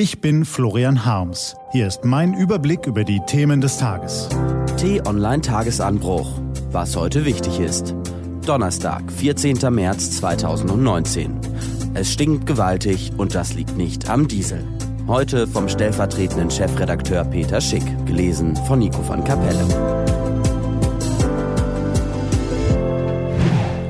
Ich bin Florian Harms. Hier ist mein Überblick über die Themen des Tages. T-Online Tagesanbruch. Was heute wichtig ist. Donnerstag, 14. März 2019. Es stinkt gewaltig und das liegt nicht am Diesel. Heute vom stellvertretenden Chefredakteur Peter Schick, gelesen von Nico von Kapelle.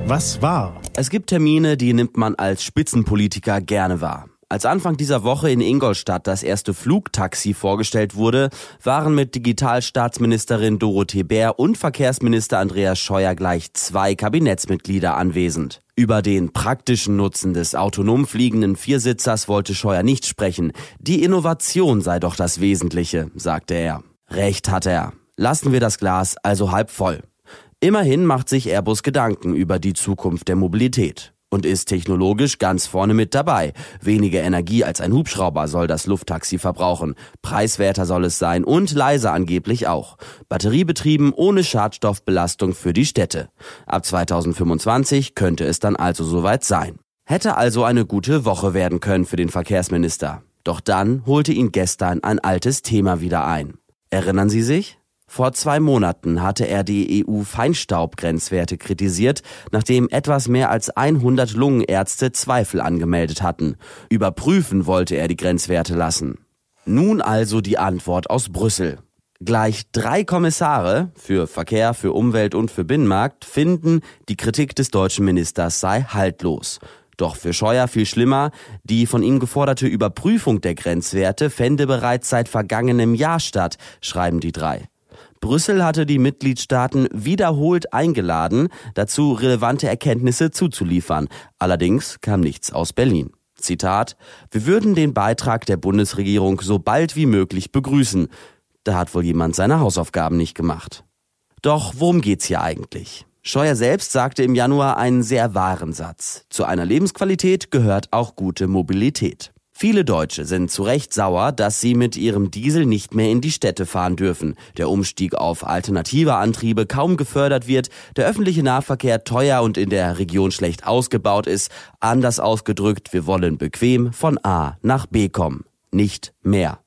Was war? Es gibt Termine, die nimmt man als Spitzenpolitiker gerne wahr. Als Anfang dieser Woche in Ingolstadt das erste Flugtaxi vorgestellt wurde, waren mit Digitalstaatsministerin Dorothee Bär und Verkehrsminister Andreas Scheuer gleich zwei Kabinettsmitglieder anwesend. Über den praktischen Nutzen des autonom fliegenden Viersitzers wollte Scheuer nicht sprechen. Die Innovation sei doch das Wesentliche, sagte er. Recht hat er. Lassen wir das Glas also halb voll. Immerhin macht sich Airbus Gedanken über die Zukunft der Mobilität und ist technologisch ganz vorne mit dabei. Weniger Energie als ein Hubschrauber soll das Lufttaxi verbrauchen. Preiswerter soll es sein und leiser angeblich auch. Batteriebetrieben ohne Schadstoffbelastung für die Städte. Ab 2025 könnte es dann also soweit sein. Hätte also eine gute Woche werden können für den Verkehrsminister. Doch dann holte ihn gestern ein altes Thema wieder ein. Erinnern Sie sich? Vor zwei Monaten hatte er die EU-Feinstaubgrenzwerte kritisiert, nachdem etwas mehr als 100 Lungenärzte Zweifel angemeldet hatten. Überprüfen wollte er die Grenzwerte lassen. Nun also die Antwort aus Brüssel. Gleich drei Kommissare für Verkehr, für Umwelt und für Binnenmarkt finden, die Kritik des deutschen Ministers sei haltlos. Doch für Scheuer viel schlimmer, die von ihm geforderte Überprüfung der Grenzwerte fände bereits seit vergangenem Jahr statt, schreiben die drei. Brüssel hatte die Mitgliedstaaten wiederholt eingeladen, dazu relevante Erkenntnisse zuzuliefern. Allerdings kam nichts aus Berlin. Zitat, wir würden den Beitrag der Bundesregierung so bald wie möglich begrüßen. Da hat wohl jemand seine Hausaufgaben nicht gemacht. Doch worum geht's hier eigentlich? Scheuer selbst sagte im Januar einen sehr wahren Satz. Zu einer Lebensqualität gehört auch gute Mobilität. Viele Deutsche sind zu Recht sauer, dass sie mit ihrem Diesel nicht mehr in die Städte fahren dürfen, der Umstieg auf alternative Antriebe kaum gefördert wird, der öffentliche Nahverkehr teuer und in der Region schlecht ausgebaut ist, anders ausgedrückt, wir wollen bequem von A nach B kommen, nicht mehr.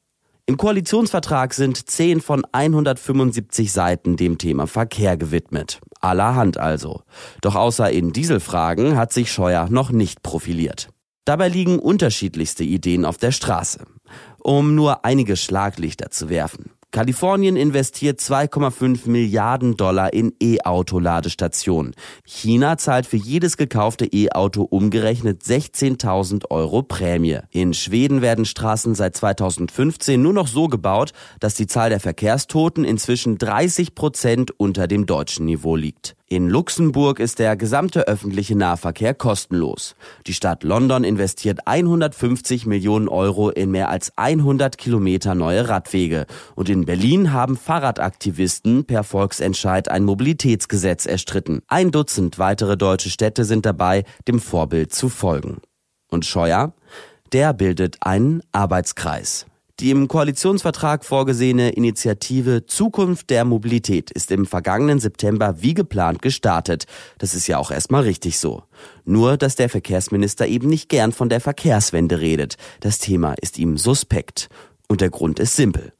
Im Koalitionsvertrag sind 10 von 175 Seiten dem Thema Verkehr gewidmet. Allerhand also. Doch außer in Dieselfragen hat sich Scheuer noch nicht profiliert. Dabei liegen unterschiedlichste Ideen auf der Straße. Um nur einige Schlaglichter zu werfen. Kalifornien investiert 2,5 Milliarden Dollar in E-Auto-Ladestationen. China zahlt für jedes gekaufte E-Auto umgerechnet 16.000 Euro Prämie. In Schweden werden Straßen seit 2015 nur noch so gebaut, dass die Zahl der Verkehrstoten inzwischen 30 Prozent unter dem deutschen Niveau liegt. In Luxemburg ist der gesamte öffentliche Nahverkehr kostenlos. Die Stadt London investiert 150 Millionen Euro in mehr als 100 Kilometer neue Radwege. Und in Berlin haben Fahrradaktivisten per Volksentscheid ein Mobilitätsgesetz erstritten. Ein Dutzend weitere deutsche Städte sind dabei, dem Vorbild zu folgen. Und Scheuer? Der bildet einen Arbeitskreis. Die im Koalitionsvertrag vorgesehene Initiative Zukunft der Mobilität ist im vergangenen September wie geplant gestartet. Das ist ja auch erstmal richtig so. Nur, dass der Verkehrsminister eben nicht gern von der Verkehrswende redet. Das Thema ist ihm suspekt. Und der Grund ist simpel.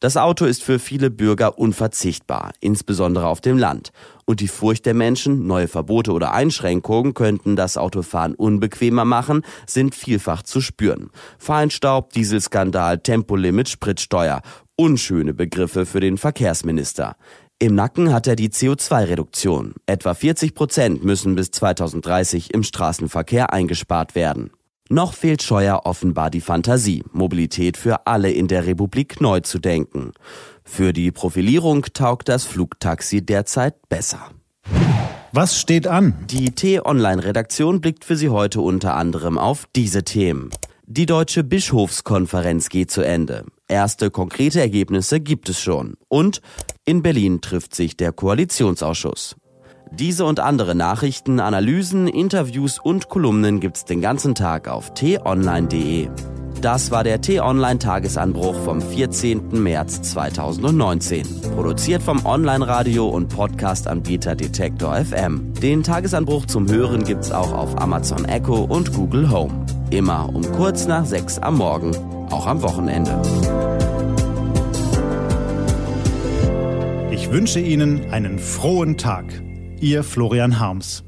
Das Auto ist für viele Bürger unverzichtbar, insbesondere auf dem Land. Und die Furcht der Menschen, neue Verbote oder Einschränkungen könnten das Autofahren unbequemer machen, sind vielfach zu spüren. Feinstaub, Dieselskandal, Tempolimit, Spritsteuer. Unschöne Begriffe für den Verkehrsminister. Im Nacken hat er die CO2-Reduktion. Etwa 40 Prozent müssen bis 2030 im Straßenverkehr eingespart werden. Noch fehlt Scheuer offenbar die Fantasie, Mobilität für alle in der Republik neu zu denken. Für die Profilierung taugt das Flugtaxi derzeit besser. Was steht an? Die T-Online-Redaktion blickt für Sie heute unter anderem auf diese Themen. Die Deutsche Bischofskonferenz geht zu Ende. Erste konkrete Ergebnisse gibt es schon. Und in Berlin trifft sich der Koalitionsausschuss. Diese und andere Nachrichten, Analysen, Interviews und Kolumnen gibt's den ganzen Tag auf t-online.de. Das war der T-Online Tagesanbruch vom 14. März 2019. Produziert vom Online-Radio und Podcast-Anbieter Detektor FM. Den Tagesanbruch zum Hören gibt's auch auf Amazon Echo und Google Home. Immer um kurz nach sechs am Morgen. auch am Wochenende. Ich wünsche Ihnen einen frohen Tag. Ihr Florian Harms.